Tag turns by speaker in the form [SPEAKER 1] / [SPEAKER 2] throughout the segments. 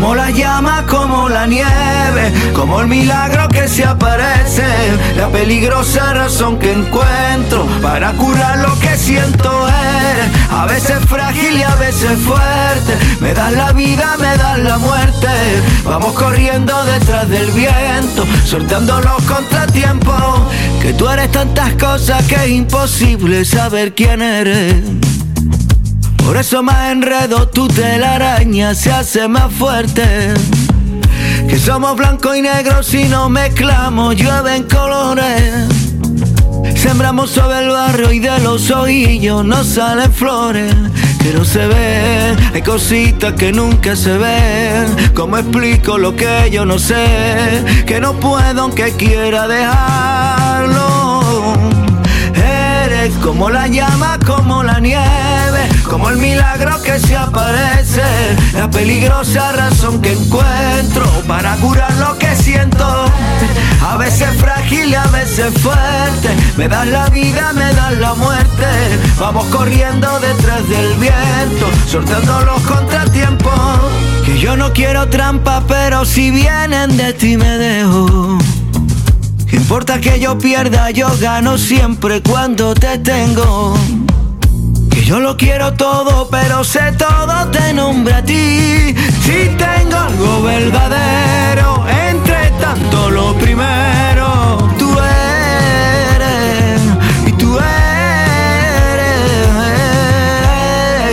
[SPEAKER 1] como la llama, como la nieve, como el milagro que se aparece, la peligrosa razón que encuentro para curar lo que siento es a veces frágil y a veces fuerte, me das la vida, me das la muerte, vamos corriendo detrás del viento, soltando los contratiempos, que tú eres tantas cosas que es imposible saber quién eres. Por eso más enredo tu telaraña se hace más fuerte. Que somos blanco y negro si no mezclamos, llueven colores. Sembramos sobre el barrio y de los ojillos no salen flores. Que no se ve, hay cositas que nunca se ven. ¿Cómo explico lo que yo no sé? Que no puedo aunque quiera dejarlo. Como la llama, como la nieve como el milagro que se aparece, la peligrosa razón que encuentro para curar lo que siento. A veces frágil a veces fuerte, me das la vida, me das la muerte. Vamos corriendo detrás del viento, sorteando los contratiempos. Que yo no quiero trampa, pero si vienen de ti me dejo. ¿Qué importa que yo pierda? Yo gano siempre cuando te tengo. Que yo lo quiero todo, pero sé todo te nombra a ti. Si tengo algo verdadero, entre tanto lo primero, tú eres, y tú eres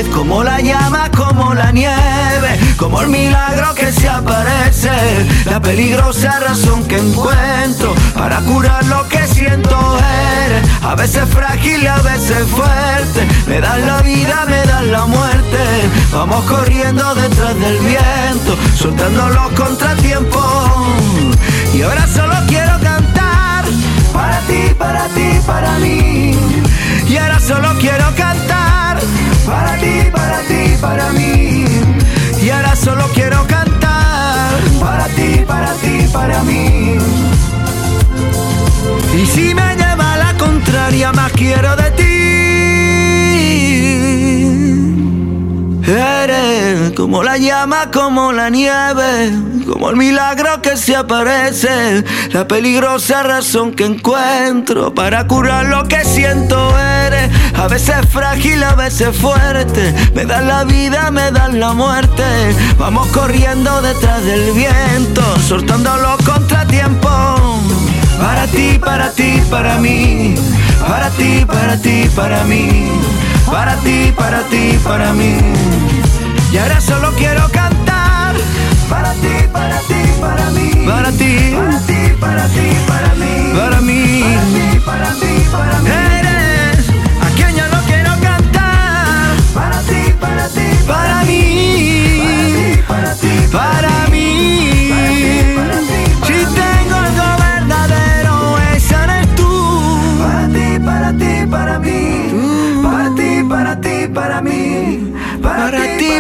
[SPEAKER 1] como la llama, como la nieve, como el milagro que se aparece, la peligrosa razón que encuentro para curar lo que siento eres, a veces frágil y a veces fuerte, me das la vida, me das la muerte, vamos corriendo detrás del viento, soltando los contratiempos, y ahora solo quiero cantar, para ti, para ti, para mí, y ahora solo quiero cantar, para ti, para ti, para mí, y ahora solo quiero cantar, para ti, para ti, para mí. Si me lleva la contraria, más quiero de ti. Eres como la llama, como la nieve, como el milagro que se aparece, la peligrosa razón que encuentro para curar lo que siento. Eres a veces frágil, a veces fuerte, me das la vida, me das la muerte. Vamos corriendo detrás del viento, soltando los contratiempos. Para ti, para ti, para mí. Para ti, para ti, para mí. Para ti, para ti, para mí. Y ahora solo quiero cantar.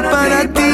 [SPEAKER 1] para ti.